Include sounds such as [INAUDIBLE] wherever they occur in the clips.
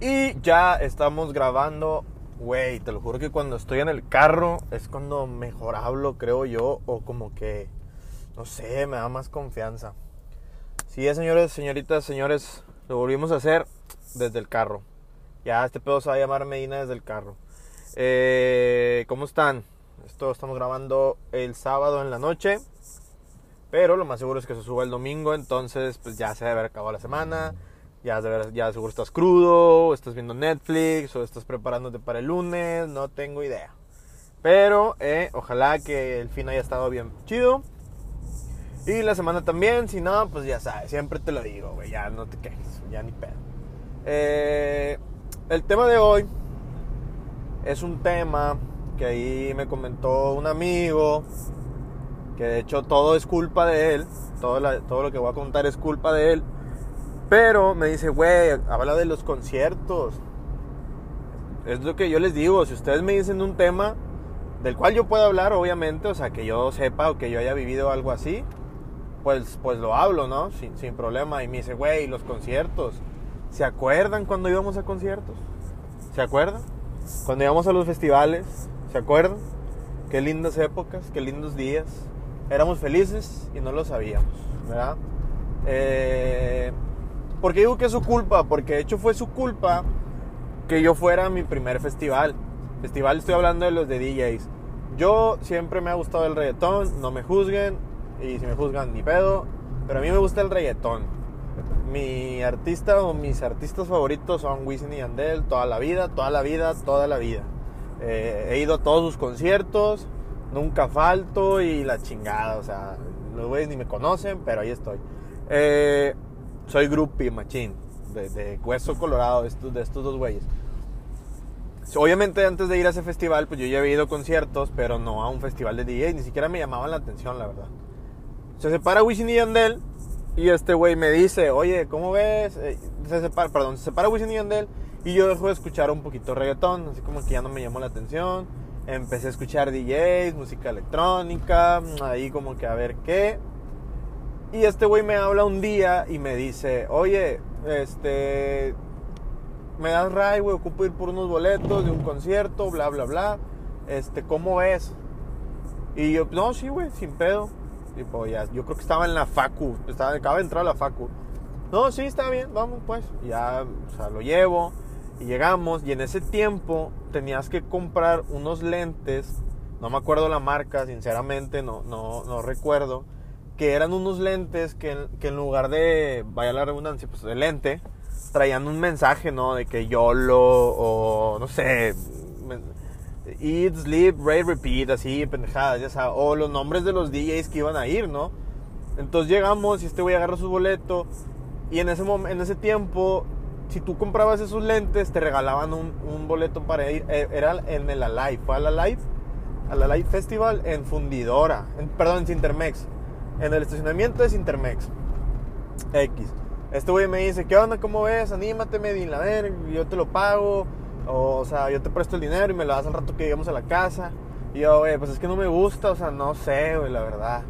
Y ya estamos grabando. Güey, te lo juro que cuando estoy en el carro es cuando mejor hablo, creo yo, o como que, no sé, me da más confianza. Sí, señores, señoritas, señores, lo volvimos a hacer desde el carro. Ya este pedo se va a llamar Medina desde el carro. Eh, ¿Cómo están? Esto estamos grabando el sábado en la noche. Pero lo más seguro es que se suba el domingo. Entonces, pues ya se debe haber acabado la semana. Ya, de ver- ya seguro estás crudo. O estás viendo Netflix. O estás preparándote para el lunes. No tengo idea. Pero eh, ojalá que el fin haya estado bien chido. Y la semana también. Si no, pues ya sabes. Siempre te lo digo, güey. Ya no te quejes. Ya ni pedo. Eh, el tema de hoy es un tema que ahí me comentó un amigo, que de hecho todo es culpa de él, todo, todo lo que voy a contar es culpa de él, pero me dice, güey, habla de los conciertos. Es lo que yo les digo, si ustedes me dicen un tema del cual yo puedo hablar, obviamente, o sea, que yo sepa o que yo haya vivido algo así, pues, pues lo hablo, ¿no? Sin, sin problema. Y me dice, güey, los conciertos. ¿Se acuerdan cuando íbamos a conciertos? ¿Se acuerdan? Cuando íbamos a los festivales, ¿se acuerdan? Qué lindas épocas, qué lindos días. Éramos felices y no lo sabíamos, ¿verdad? Eh, ¿Por qué digo que es su culpa? Porque de hecho fue su culpa que yo fuera mi primer festival. Festival estoy hablando de los de DJs. Yo siempre me ha gustado el reggaetón, no me juzguen, y si me juzgan ni pedo, pero a mí me gusta el reggaetón. Mi artista o mis artistas favoritos son Wisin y Yandel toda la vida, toda la vida, toda la vida. Eh, he ido a todos sus conciertos, nunca falto y la chingada, o sea, los güeyes ni me conocen, pero ahí estoy. Eh, soy groupie, machín, de, hueso colorado de estos, de estos dos güeyes. Obviamente antes de ir a ese festival, pues yo ya había ido a conciertos, pero no a un festival de DJ, ni siquiera me llamaban la atención, la verdad. Se separa Wisin y Yandel y este güey me dice, oye, ¿cómo ves? Eh, se separa, perdón, se separa Wisin y Yandel y yo dejo de escuchar un poquito reggaetón, así como que ya no me llamó la atención. Empecé a escuchar DJs, música electrónica, ahí como que a ver qué. Y este güey me habla un día y me dice, oye, este, me das ray, güey, ocupo ir por unos boletos de un concierto, bla, bla, bla. Este, ¿cómo ves? Y yo, no, sí, güey, sin pedo. Ya, yo creo que estaba en la facu, estaba, acaba de entrar a la facu. No, sí, está bien, vamos pues. Ya, lo llevo y llegamos. Y en ese tiempo tenías que comprar unos lentes, no me acuerdo la marca, sinceramente, no, no, no recuerdo. Que eran unos lentes que, que en lugar de, vaya la redundancia, pues de lente, traían un mensaje, ¿no? De que YOLO o no sé, Eat, Sleep, Rate, Repeat, así, pendejadas, ya sabes, o los nombres de los DJs que iban a ir, ¿no? Entonces llegamos y este güey agarra su boleto y en ese, en ese tiempo, si tú comprabas esos lentes, te regalaban un, un boleto para ir, eh, era en el Alive, fue al Alive, al Alive Festival en Fundidora, en- perdón, en Cintermex, en el estacionamiento de Cintermex. X. Este güey me dice, ¿qué onda? ¿Cómo ves? Anímate, Medina, a ver, yo te lo pago. O, o sea, yo te presto el dinero y me lo das al rato que lleguemos a la casa. Y yo, güey, pues es que no me gusta, o sea, no sé, güey, la verdad.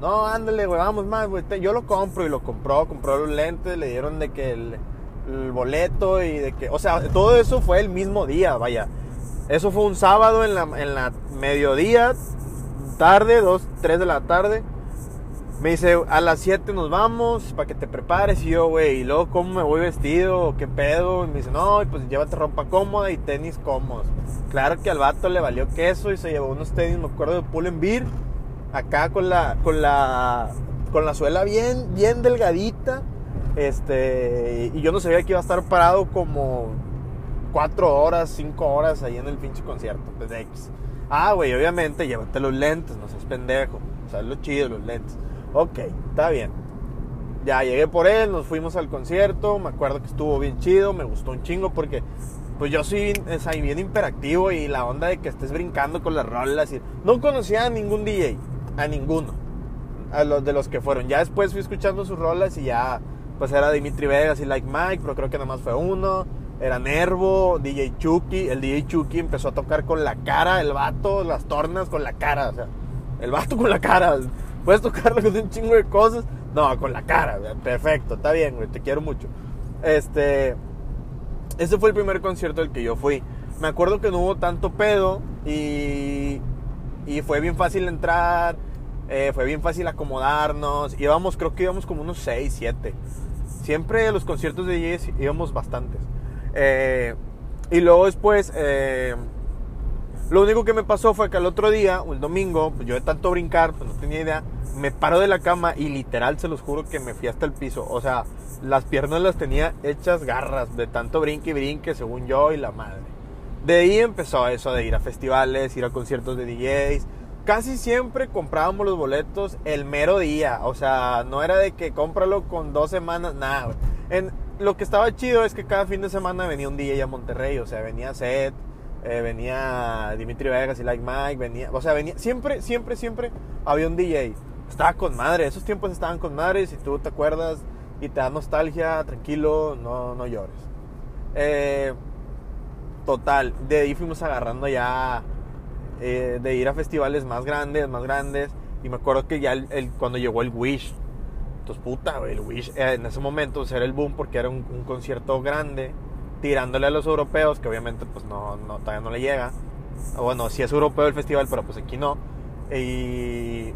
No, ándale, güey, vamos más, güey. Yo lo compro y lo compró, compró los lentes, le dieron de que el, el boleto y de que, o sea, todo eso fue el mismo día, vaya. Eso fue un sábado en la, en la mediodía, tarde, 2, 3 de la tarde. Me dice, a las 7 nos vamos para que te prepares. Y yo, güey, ¿y luego cómo me voy vestido? ¿Qué pedo? Y me dice, no, pues llévate ropa cómoda y tenis cómodos. Claro que al vato le valió queso y se llevó unos tenis, me acuerdo de Pull Beer. Acá con la, con la, con la suela bien, bien delgadita. Este, y yo no sabía que iba a estar parado como 4 horas, 5 horas ahí en el pinche concierto, desde X. Ah, güey, obviamente, llévate los lentes, no seas pendejo. O sea, es lo chido, los lentes. Ok, está bien. Ya llegué por él, nos fuimos al concierto, me acuerdo que estuvo bien chido, me gustó un chingo porque pues yo soy o sea, bien imperactivo y la onda de que estés brincando con las rolas y no conocía a ningún DJ, a ninguno, a los de los que fueron. Ya después fui escuchando sus rolas y ya pues era Dimitri Vegas y Like Mike, pero creo que nada más fue uno. era Nervo, DJ Chucky. El DJ Chucky empezó a tocar con la cara, el vato, las tornas con la cara. O sea, el vato con la cara. Puedes tocarlo con un chingo de cosas. No, con la cara. Perfecto, está bien, güey. Te quiero mucho. Este. Ese fue el primer concierto al que yo fui. Me acuerdo que no hubo tanto pedo y. Y fue bien fácil entrar. Eh, fue bien fácil acomodarnos. Íbamos, creo que íbamos como unos 6, 7. Siempre los conciertos de DJs íbamos bastantes. Eh, y luego después, eh, lo único que me pasó fue que al otro día, el domingo, pues yo de tanto brincar, pues no tenía idea, me paro de la cama y literal, se los juro que me fui hasta el piso. O sea, las piernas las tenía hechas garras de tanto brinque y brinque, según yo y la madre. De ahí empezó eso de ir a festivales, ir a conciertos de DJs. Casi siempre comprábamos los boletos el mero día. O sea, no era de que cómpralo con dos semanas, nada. Lo que estaba chido es que cada fin de semana venía un DJ a Monterrey, o sea, venía Seth, eh, venía Dimitri Vegas y Like Mike, venía, o sea, venía, siempre, siempre, siempre había un DJ. Estaba con madre, esos tiempos estaban con madre, si tú te acuerdas y te da nostalgia, tranquilo, no, no llores. Eh, total, de ahí fuimos agarrando ya eh, de ir a festivales más grandes, más grandes, y me acuerdo que ya el, cuando llegó el Wish, entonces, puta, el Wish eh, en ese momento era el boom porque era un, concierto grande, tirándole a los europeos, que obviamente pues no, no, todavía no le llega. Bueno, sí es europeo el festival, pero pues aquí no. Y,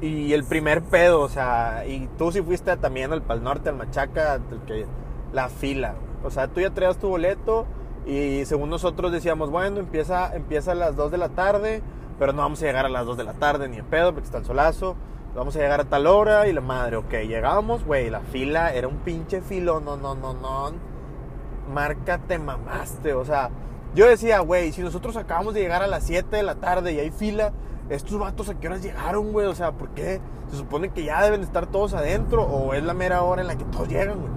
y el primer pedo, o sea, y tú sí fuiste también al Pal Norte, al Machaca, que, la fila. O sea, tú ya traías tu boleto y según nosotros decíamos, bueno, empieza, empieza a las 2 de la tarde, pero no vamos a llegar a las 2 de la tarde ni en pedo porque está el solazo vamos a llegar a tal hora y la madre, ok, llegamos, güey, la fila era un pinche filo, no, no, no, no, marca te mamaste, o sea, yo decía, güey, si nosotros acabamos de llegar a las 7 de la tarde y hay fila, estos vatos a qué horas llegaron, güey, o sea, ¿por qué? Se supone que ya deben estar todos adentro o es la mera hora en la que todos llegan, güey.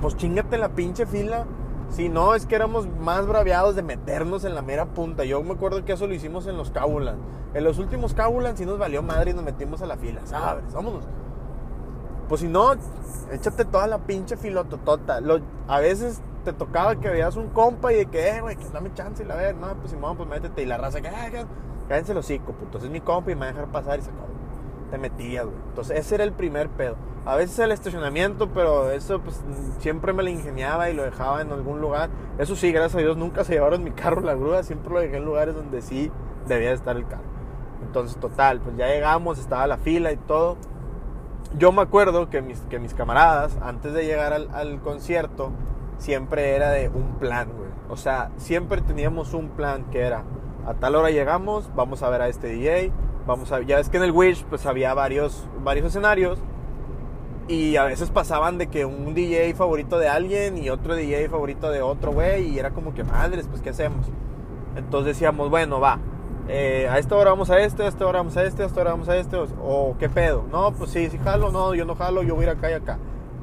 pues chingate la pinche fila si no, es que éramos más braviados de meternos en la mera punta. Yo me acuerdo que eso lo hicimos en los Cabulans. En los últimos Cabulans sí nos valió madre y nos metimos a la fila, ¿sabes? Vámonos. Pues si no, échate toda la pinche filototota. Lo, a veces te tocaba que veas un compa y de que, eh, güey, que dame chance y la ver. No, pues si no, pues métete. Y la raza que, eh, cállense los hocico, puto. Es mi compa y me va a dejar pasar y se acabó. Te metías, güey. Entonces ese era el primer pedo. A veces el estacionamiento, pero eso pues siempre me lo ingeniaba y lo dejaba en algún lugar. Eso sí, gracias a Dios nunca se llevaron mi carro la grúa, siempre lo dejé en lugares donde sí debía estar el carro. Entonces, total, pues ya llegamos, estaba la fila y todo. Yo me acuerdo que mis, que mis camaradas, antes de llegar al concierto, siempre era de un plan, güey. O sea, siempre teníamos un plan que era, a tal hora llegamos, vamos a ver a este DJ, vamos a... Ya ves que en el Wish pues había varios, varios escenarios y a veces pasaban de que un DJ favorito de alguien y otro DJ favorito de otro güey. Y era como que madres, pues ¿qué hacemos? Entonces decíamos, bueno, va. Eh, a esta hora vamos a este, a esta hora vamos a este, a esta hora vamos a este. O, qué pedo. No, pues sí, sí jalo, no, yo no jalo, yo voy a ir acá y acá.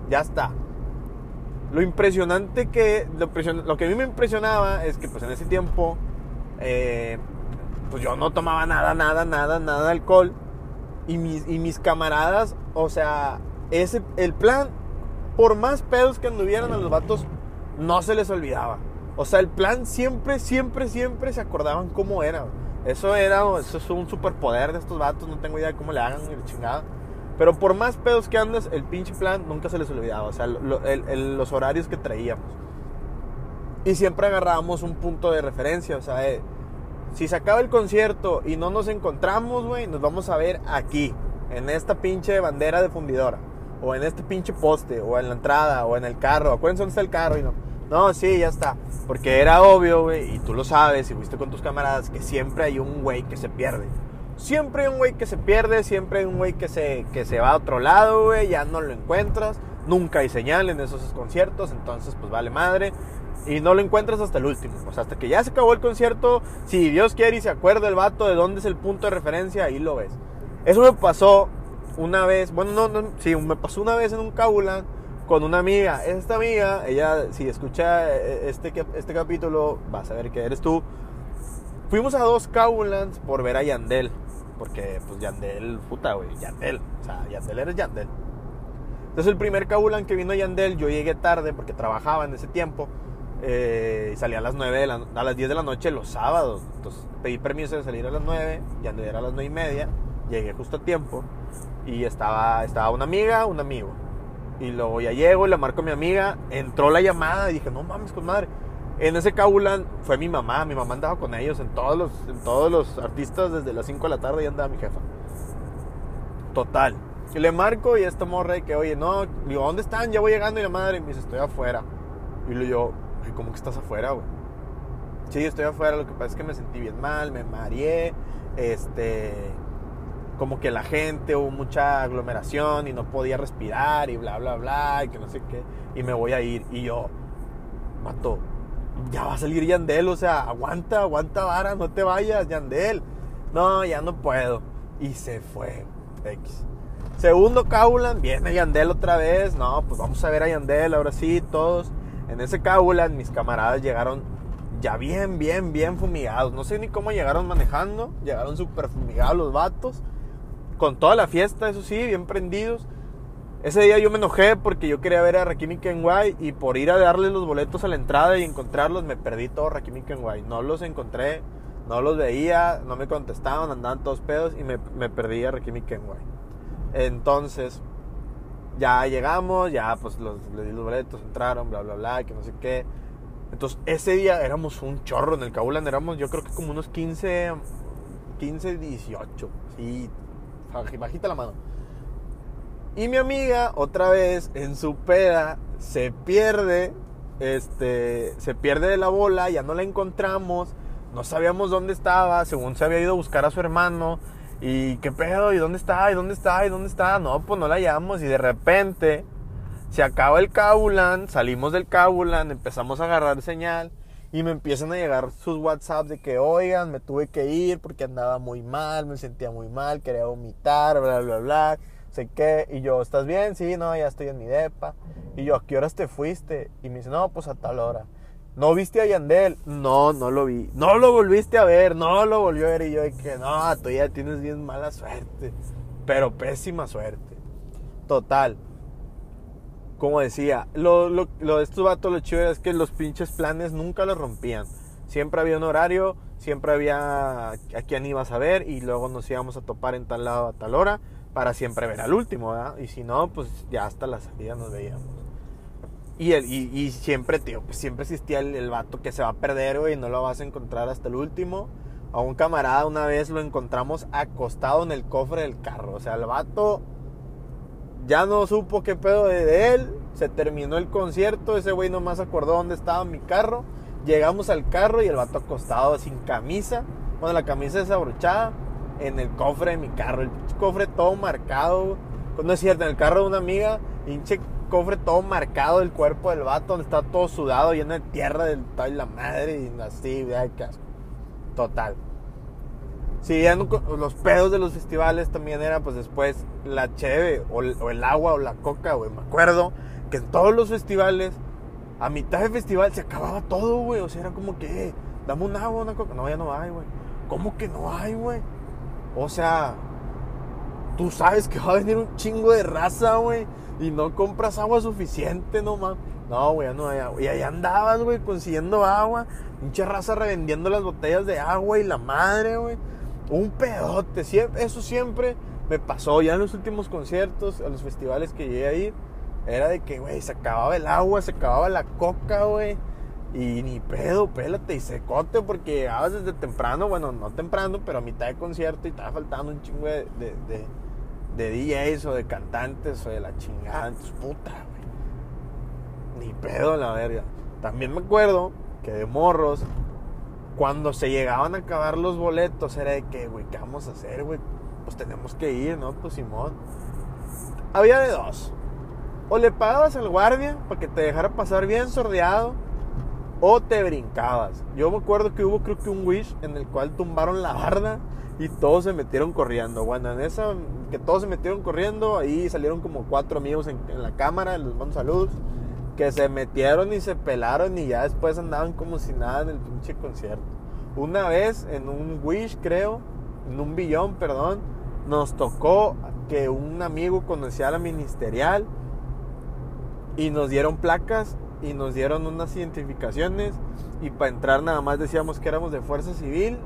Ya está. Lo impresionante que. Lo, que a mí me impresionaba es que pues en ese tiempo. Eh, pues yo no tomaba nada, nada, nada, nada de alcohol. Y mis, y mis camaradas, o sea, ese, el plan, por más pedos que anduvieran a los vatos, no se les olvidaba. O sea, el plan siempre, siempre, siempre se acordaban cómo era. Eso era, eso es un superpoder de estos vatos, no tengo idea de cómo le hagan ni chingada. Pero por más pedos que andes, el pinche plan nunca se les olvidaba. O sea, los horarios que traíamos. Y siempre agarrábamos un punto de referencia. O sea, eh, si se acaba el concierto y no nos encontramos, güey, nos vamos a ver aquí, en esta pinche bandera de fundidora o en este pinche poste, o en la entrada, o en el carro. Acuérdense dónde está el carro y no. No, sí, ya está. Porque era obvio, güey, y tú lo sabes, y fuiste con tus camaradas, que siempre hay un güey que se pierde. Siempre hay un güey que se pierde, siempre hay un güey que se, que se va a otro lado, güey, ya no lo encuentras. Nunca hay señal en esos conciertos, entonces pues vale madre. Y no lo encuentras hasta el último. O sea, hasta que ya se acabó el concierto, si Dios quiere y se acuerda el vato de dónde es el punto de referencia, ahí lo ves. Eso me pasó una vez, bueno, no, no, sí, me pasó una vez en un Kabulan con una amiga. Esta amiga, ella, si escucha eh, este, este capítulo, va a saber que eres tú. Fuimos a dos Kabulans por ver a Yandel. Porque, pues, Yandel, puta, güey, Yandel. O sea, Yandel eres Yandel. Entonces, el primer Kabulan que vino Yandel, yo llegué tarde porque trabajaba en ese tiempo. Eh, y salía a las 9 de la, a las 10 de la noche los sábados. Entonces pedí permiso de salir a las 9, ya no era a las 9 y media, llegué justo a tiempo y estaba, estaba una amiga, un amigo. Y luego ya llego y le marco a mi amiga, entró la llamada y dije, no mames, con madre. En ese Kaulan fue mi mamá, mi mamá andaba con ellos, en todos los, en todos los artistas desde las 5 de la tarde ya andaba mi jefa. Total. Y le marco y esta morra y que, oye, no, digo, ¿dónde están? Ya voy llegando y la madre me dice, estoy afuera. Y le digo, ¿cómo que estás afuera, güey? Sí, estoy afuera, lo que pasa es que me sentí bien mal, me mareé, este, como que la gente, hubo mucha aglomeración y no podía respirar y bla, bla, bla, y que no sé qué, y me voy a ir. Y yo, mato, ya va a salir Yandel, o sea, aguanta, aguanta vara, no te vayas, Yandel. No, ya no puedo. Y se fue, X. Segundo Kaulan, viene Yandel otra vez. No, pues vamos a ver a Yandel, ahora sí, todos. En ese Kaulan, mis camaradas llegaron ya bien, bien, bien fumigados. No sé ni cómo llegaron manejando. Llegaron súper fumigados los vatos. Con toda la fiesta, eso sí, bien prendidos. Ese día yo me enojé porque yo quería ver a Rakim y Kenway y por ir a darle los boletos a la entrada y encontrarlos me perdí todo Rakim y Kenway. No los encontré, no los veía, no me contestaban, andaban todos pedos y me, me perdí a Rakim y Kenway. Entonces, ya llegamos, ya pues los, les di los boletos, entraron, bla, bla, bla, que no sé qué. Entonces, ese día éramos un chorro en el Kaulan, éramos yo creo que como unos 15, 15, 18, sí, bajita la mano. Y mi amiga, otra vez, en su peda, se pierde, este, se pierde de la bola, ya no la encontramos, no sabíamos dónde estaba, según se había ido a buscar a su hermano, ¿Y qué pedo? ¿Y dónde está? ¿Y dónde está? ¿Y dónde está? No, pues no la hallamos. Y de repente se acaba el Kaulan, salimos del Kaulan, empezamos a agarrar señal y me empiezan a llegar sus WhatsApp de que, oigan, me tuve que ir porque andaba muy mal, me sentía muy mal, quería vomitar, bla, bla, bla, sé qué. Y yo, ¿estás bien? Sí, no, ya estoy en mi depa. Y yo, ¿a qué horas te fuiste? Y me dice, no, pues a tal hora. ¿No viste a Yandel? No, no lo vi. No lo volviste a ver, no lo volvió a ver. Y yo que no, tú ya tienes bien mala suerte. Pero pésima suerte. Total. Como decía, lo, lo, lo de estos vatos lo chido es que los pinches planes nunca los rompían. Siempre había un horario, siempre había a quién ibas a ver y luego nos íbamos a topar en tal lado a tal hora para siempre ver al último, ¿verdad? Y si no, pues ya hasta la salida nos veíamos. Y, el, y, siempre, tío, pues siempre existía el, el, vato que se va a perder, güey, y no lo vas a encontrar hasta el último. A un camarada una vez lo encontramos acostado en el cofre del carro. O sea, el vato ya no supo qué pedo de, él. Se terminó el concierto, ese güey nomás acordó dónde estaba mi carro. Llegamos al carro y el vato acostado sin camisa, bueno, la camisa desabrochada, en el cofre de mi carro. El cofre todo marcado. No es cierto, en el carro de una amiga, hinche cofre todo marcado del cuerpo del vato, donde está todo sudado, lleno de tierra del tal la madre y así, ay, qué Total. Sí, los pedos de los festivales también era pues después la cheve o, el agua o la coca, güey. Me acuerdo que en todos los festivales, a mitad de festival se acababa todo, güey. O sea, era como que, eh, dame un agua, una coca. No, ya no hay, güey. ¿Cómo que no hay, güey? O sea, tú sabes que va a venir un chingo de raza, güey y no compras agua suficiente, no mames. No, güey, no hay agua. Y ahí andabas, güey, consiguiendo agua. Mucha raza revendiendo las botellas de agua y la madre, güey. Un pedote. eso siempre me pasó. Ya en los últimos conciertos, a los festivales que llegué a ir, era de que, güey, se acababa el agua, se acababa la coca, güey. Y ni pedo, pélate y secote porque llegabas desde temprano, bueno, no temprano, pero a mitad de concierto y estaba faltando un chingo de de DJs o de cantantes o de la chingada. Entonces, puta, güey. Ni pedo la verga. También me acuerdo que de morros, cuando se llegaban a acabar los boletos, era de que, güey, ¿qué vamos a hacer, güey? Pues tenemos que ir, ¿no? Pues Simón. Había de dos. O le pagabas al guardia para que te dejara pasar bien sordeado, o te brincabas. Yo me acuerdo que hubo, creo que un wish en el cual tumbaron la barda y todos se metieron corriendo. Bueno, en esa que todos se metieron corriendo, ahí salieron como cuatro amigos en, la cámara, les mando saludos, que se metieron y se pelaron y ya después andaban como si nada en el pinche concierto. Una vez en un Wish, creo, en un billón, perdón, nos tocó que un amigo conocía a la ministerial y nos dieron placas y nos dieron unas identificaciones y para entrar nada más decíamos que éramos de fuerza civil,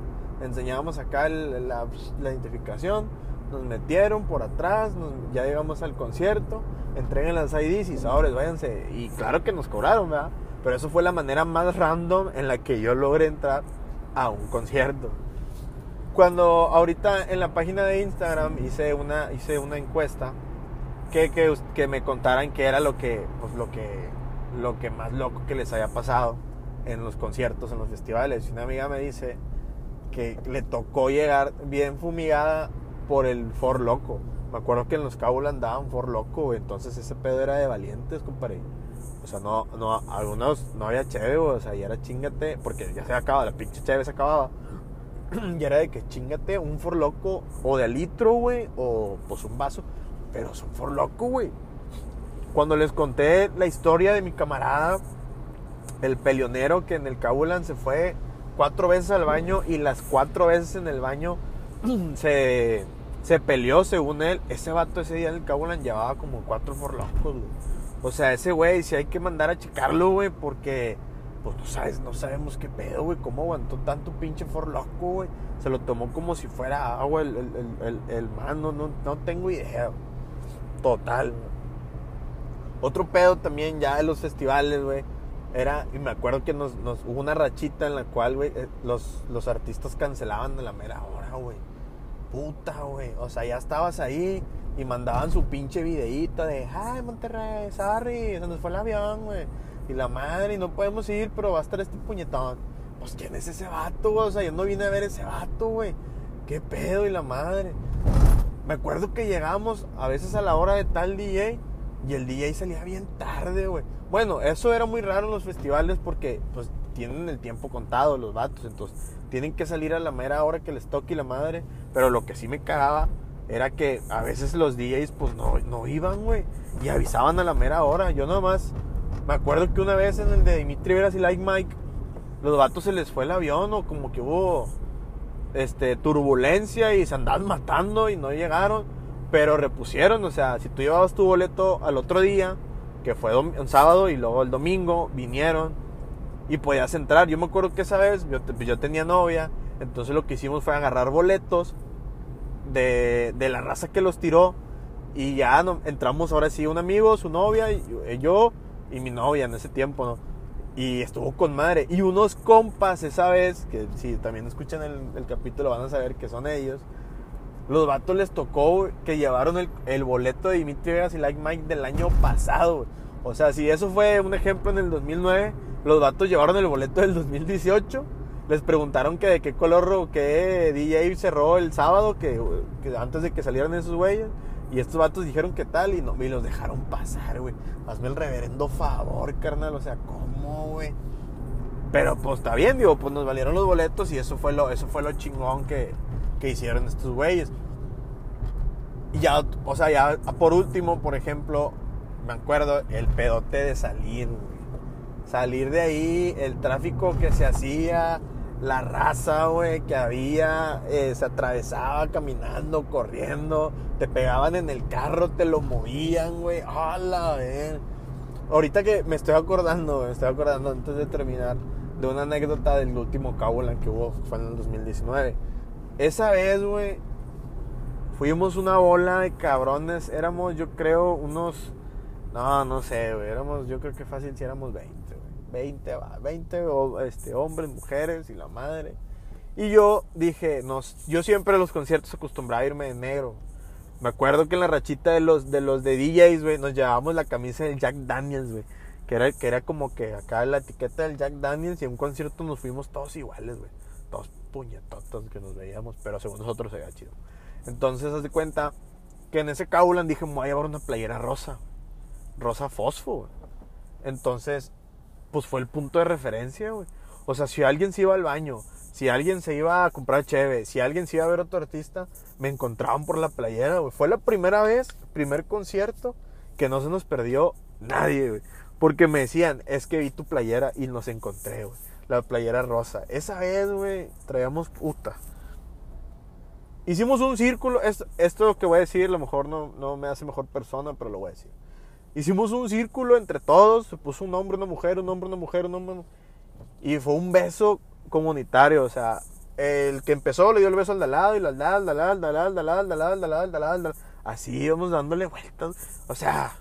enseñábamos acá la, identificación, nos metieron por atrás, ya llegamos al concierto, entreguen las IDs y sabores, váyanse. Y claro que nos cobraron, ¿verdad? Pero eso fue la manera más random en la que yo logré entrar a un concierto. Cuando ahorita en la página de Instagram hice una, hice una encuesta que, que, que me contaran qué era lo que, pues lo que, lo que más loco que les haya pasado en los conciertos, en los festivales. Y una amiga me dice que le tocó llegar bien fumigada por el For Loco. Me acuerdo que en los Cabos andaban For Loco, entonces ese pedo era de valientes, compadre. O sea, no, no, algunos no había cheve, o sea, ya era chingate, porque ya se acababa, la pinche cheve se acababa. [CLEARS THROAT] ya era de que chingate un For Loco o de litro, güey, o pues un vaso, pero es un For Loco, güey. Cuando les conté la historia de mi camarada, el peleonero que en el Cabulan se fue cuatro veces al baño y las cuatro veces en el baño [CLEARS THROAT] se, se peleó según él. Ese vato ese día en el Cabulan llevaba como cuatro forlocos, O sea, ese güey, si hay que mandar a checarlo, güey, porque, pues tú sabes, no sabemos qué pedo, güey, cómo aguantó tanto pinche forloco, güey. Se lo tomó como si fuera agua el, el, el, mano, no, no tengo idea. Total, Otro pedo también ya de los festivales, güey era, y me acuerdo que nos, hubo una rachita en la cual, güey, eh, los, los artistas cancelaban de la mera hora, güey. Puta, güey. O sea, ya estabas ahí y mandaban su pinche videíta de, ay, Monterrey, sorry, se nos fue el avión, güey. Y la madre, y no podemos ir, pero va a estar este puñetón. Pues, ¿quién es ese vato, güey? O sea, yo no vine a ver ese vato, güey. ¿Qué pedo? Y la madre. Me acuerdo que llegamos a veces a la hora de tal DJ y el DJ salía bien tarde, güey. Bueno, eso era muy raro en los festivales porque pues tienen el tiempo contado los vatos, entonces tienen que salir a la mera hora que les toque la madre. Pero lo que sí me cagaba era que a veces los DJs pues no, no iban, güey. Y avisaban a la mera hora. Yo nada más me acuerdo que una vez en el de Dimitri Veras y Like Mike, los vatos se les fue el avión o como que hubo este, turbulencia y se andaban matando y no llegaron. Pero repusieron, o sea, si tú llevabas tu boleto al otro día, que fue un sábado y luego el domingo, vinieron y podías entrar. Yo me acuerdo que esa vez yo, yo tenía novia, entonces lo que hicimos fue agarrar boletos de, de la raza que los tiró y ya no, entramos ahora sí un amigo, su novia, y yo y mi novia en ese tiempo. Y estuvo con madre. Y unos compas esa vez, que si también escuchan el, el capítulo van a saber que son ellos los vatos les tocó que llevaron el, boleto de Dimitri Vegas y Like Mike del año pasado. O sea, si eso fue un ejemplo en el 2009, los vatos llevaron el boleto del 2018. Les preguntaron que de qué color o qué DJ cerró el sábado, que, antes de que salieran esos güeyes. Y estos vatos dijeron que tal y, no, y los dejaron pasar, güey. Hazme el reverendo favor, carnal. O sea, ¿cómo, güey? Pero pues está bien, digo, pues nos valieron los boletos y eso fue lo, eso fue lo chingón que, que hicieron estos güeyes. Y ya, o sea, ya por último, por ejemplo, me acuerdo el pedote de salir, Salir de ahí, el tráfico que se hacía, la raza, güey, que había, eh, se atravesaba caminando, corriendo, te pegaban en el carro, te lo movían, güey. ¡Hala, ver! Ahorita que me estoy acordando, me estoy acordando antes de terminar de una anécdota del último en que hubo, fue en el 2019 esa vez, güey, fuimos una bola de cabrones. Éramos, yo creo, unos. No, no sé, güey. Éramos, yo creo que fácil si éramos 20, güey. 20, va. 20 este, hombres, mujeres y la madre. Y yo dije, nos, yo siempre a los conciertos acostumbraba a irme de negro. Me acuerdo que en la rachita de los de, los de DJs, güey, nos llevábamos la camisa del Jack Daniels, güey. Que era, que era como que acá la etiqueta del Jack Daniels y en un concierto nos fuimos todos iguales, güey. Todos puñetotas que nos veíamos, pero según nosotros se veía chido. Entonces, haz de cuenta que en ese Kaulan dije, voy a llevar una playera rosa, rosa fosfo, Entonces, pues fue el punto de referencia, güey. O sea, si alguien se iba al baño, si alguien se iba a comprar cheve, si alguien se iba a ver otro artista, me encontraban por la playera. Fue la primera vez, primer concierto, que no se nos perdió nadie, güey. Porque me decían, es que vi tu playera y nos encontré, la playera rosa. Esa vez, güey, traíamos puta. Hicimos un círculo. Esto, esto que voy a decir, a lo mejor no, no me hace mejor persona, pero lo voy a decir. Hicimos un círculo entre todos, se puso un hombre, una mujer, un hombre, una mujer, un hombre. Y fue un beso comunitario, o sea, el que empezó le dio el beso al de lado y al de al lado, al de al lado, al de al lado, al de al lado, al de al lado, al de al lado, al de al lado. Así íbamos dándole vueltas. O sea,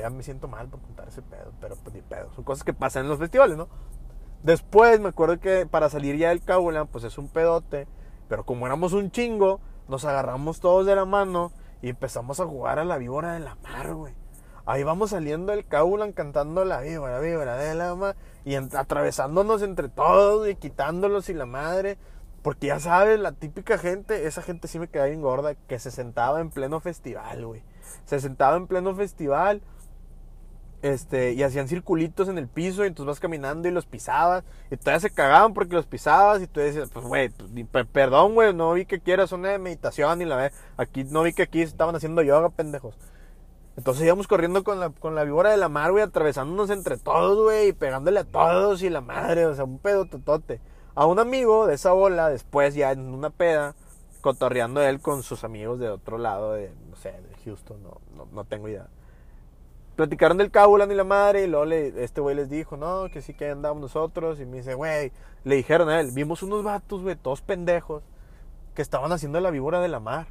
ya me siento mal por contar ese pedo, pero pues ni pedo. Son cosas que pasan en los festivales, ¿no? Después me acuerdo que para salir ya del Cabulan, pues es un pedote. Pero como éramos un chingo, nos agarramos todos de la mano y empezamos a jugar a la víbora de la mar, güey. Ahí vamos saliendo del Cabulan cantando la víbora, víbora de la mar. Y atravesándonos entre todos y quitándolos y la madre. Porque ya sabes, la típica gente, esa gente sí me queda bien gorda, que se sentaba en pleno festival, güey. Se sentaba en pleno festival este, y hacían circulitos en el piso y entonces vas caminando y los pisabas y todavía se cagaban porque los pisabas y tú decías, pues güey, pues, perdón güey, no vi que quieras una meditación y la ve, aquí no vi que aquí estaban haciendo yoga, pendejos. Entonces íbamos corriendo con la, con la víbora de la mar, güey, atravesándonos entre todos, güey, y pegándole a todos y la madre, o sea, un pedo totote. A un amigo de esa bola, después ya en una peda, cotorreando él con sus amigos de otro lado, de, no sé, de Houston, no, no, no tengo idea platicaron del Cabulan y la madre, y luego le, este güey les dijo, no, que sí que andamos nosotros, y me dice, güey, le dijeron a él, vimos unos vatos, güey, todos pendejos, que estaban haciendo la víbora de la mar.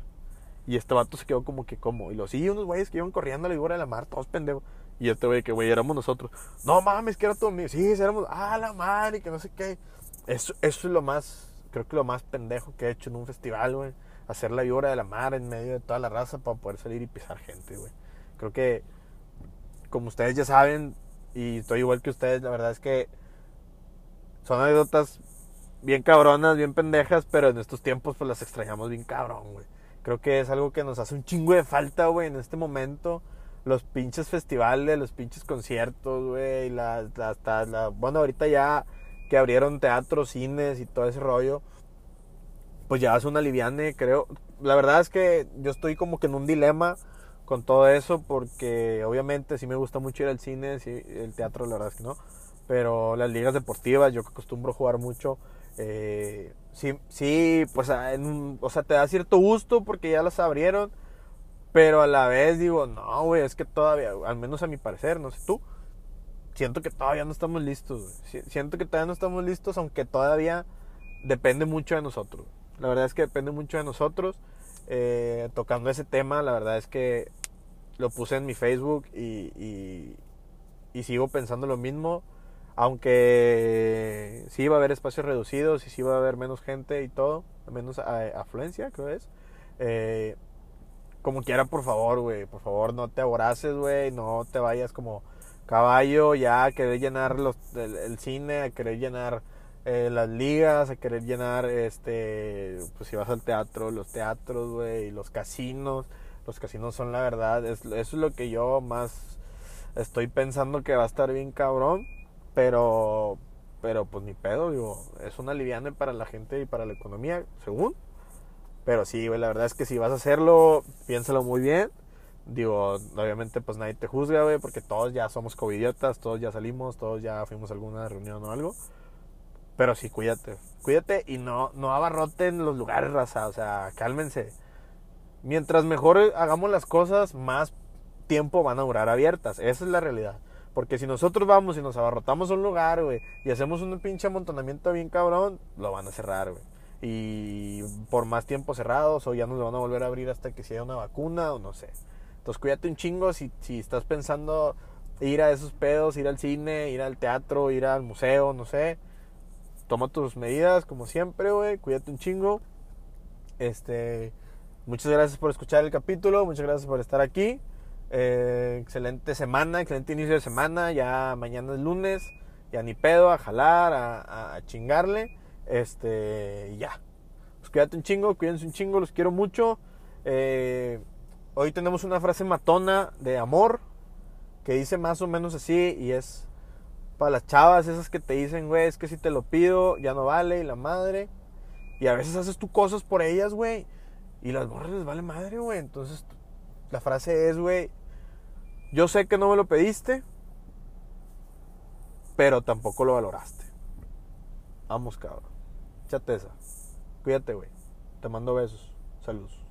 Y este vato se quedó como que, como, y los sí, unos güeyes que iban corriendo a la víbora de la mar, todos pendejos. Y este güey, que güey, éramos nosotros. No mames, que era todo mío. Sí, éramos, ah, la mar, y que no sé qué. Eso, eso es lo más, creo que lo más pendejo que he hecho en un festival, güey. Hacer la víbora de la mar en medio de toda la raza para poder salir y pisar gente, güey. Creo que como ustedes ya saben, y estoy igual que ustedes, la verdad es que son anécdotas bien cabronas, bien pendejas, pero en estos tiempos pues las extrañamos bien cabrón, güey. Creo que es algo que nos hace un chingo de falta, güey, en este momento. Los pinches festivales, los pinches conciertos, güey, la, hasta la, bueno, ahorita ya que abrieron teatros, cines y todo ese rollo, pues ya es una liviane, creo. La verdad es que yo estoy como que en un dilema con todo eso porque obviamente sí me gusta mucho ir al cine, sí, el teatro la verdad es que no, pero las ligas deportivas yo acostumbro jugar mucho, eh, sí, sí, pues en, o sea, te da cierto gusto porque ya las abrieron, pero a la vez digo, no, güey, es que todavía, al menos a mi parecer, no sé tú, siento que todavía no estamos listos, siento que todavía no estamos listos, aunque todavía depende mucho de nosotros, la verdad es que depende mucho de nosotros. Eh, tocando ese tema, la verdad es que lo puse en mi Facebook y, y, sigo pensando lo mismo. Aunque sí va a haber espacios reducidos y sí va a haber menos gente y todo, menos afluencia, creo es. Eh, como quiera, por favor, güey, por favor, no te abraces, güey, no te vayas como caballo ya a querer llenar los, el, cine, a querer llenar eh, las ligas, a querer llenar, este, pues si vas al teatro, los teatros, güey, los casinos los casinos son la verdad. Es, eso es lo que yo más estoy pensando que va a estar bien cabrón. Pero, pero pues ni pedo, digo, es una liviana para la gente y para la economía, según. Pero sí, güey, la verdad es que si vas a hacerlo, piénsalo muy bien. Digo, obviamente pues nadie te juzga, güey, porque todos ya somos covidiotas, todos ya salimos, todos ya fuimos a alguna reunión o algo. Pero sí, cuídate, cuídate y no, no abarroten los lugares, raza, o sea, cálmense mientras mejor hagamos las cosas, más tiempo van a durar abiertas. Esa es la realidad. Porque si nosotros vamos y nos abarrotamos un lugar, güey, y hacemos un pinche amontonamiento bien cabrón, lo van a cerrar, güey. Y por más tiempo cerrados, o ya no lo van a volver a abrir hasta que sea una vacuna, o no sé. Entonces cuídate un chingo si, si estás pensando ir a esos pedos, ir al cine, ir al teatro, ir al museo, no sé. Toma tus medidas, como siempre, güey. Cuídate un chingo. Este. Muchas gracias por escuchar el capítulo, muchas gracias por estar aquí. Eh, excelente semana, excelente inicio de semana. Ya mañana es lunes, ya ni pedo, a jalar, a, chingarle. Este, ya. Pues cuídate un chingo, cuídense un chingo, los quiero mucho. Eh, hoy tenemos una frase matona de amor que dice más o menos así y es para las chavas esas que te dicen, güey, es que si te lo pido ya no vale y la madre. Y a veces haces tú cosas por ellas, güey y las morras les vale madre, güey. Entonces, la frase es, güey, yo sé que no me lo pediste, pero tampoco lo valoraste. Vamos, cabrón. Chateza. Cuídate, güey. Te mando besos. Saludos.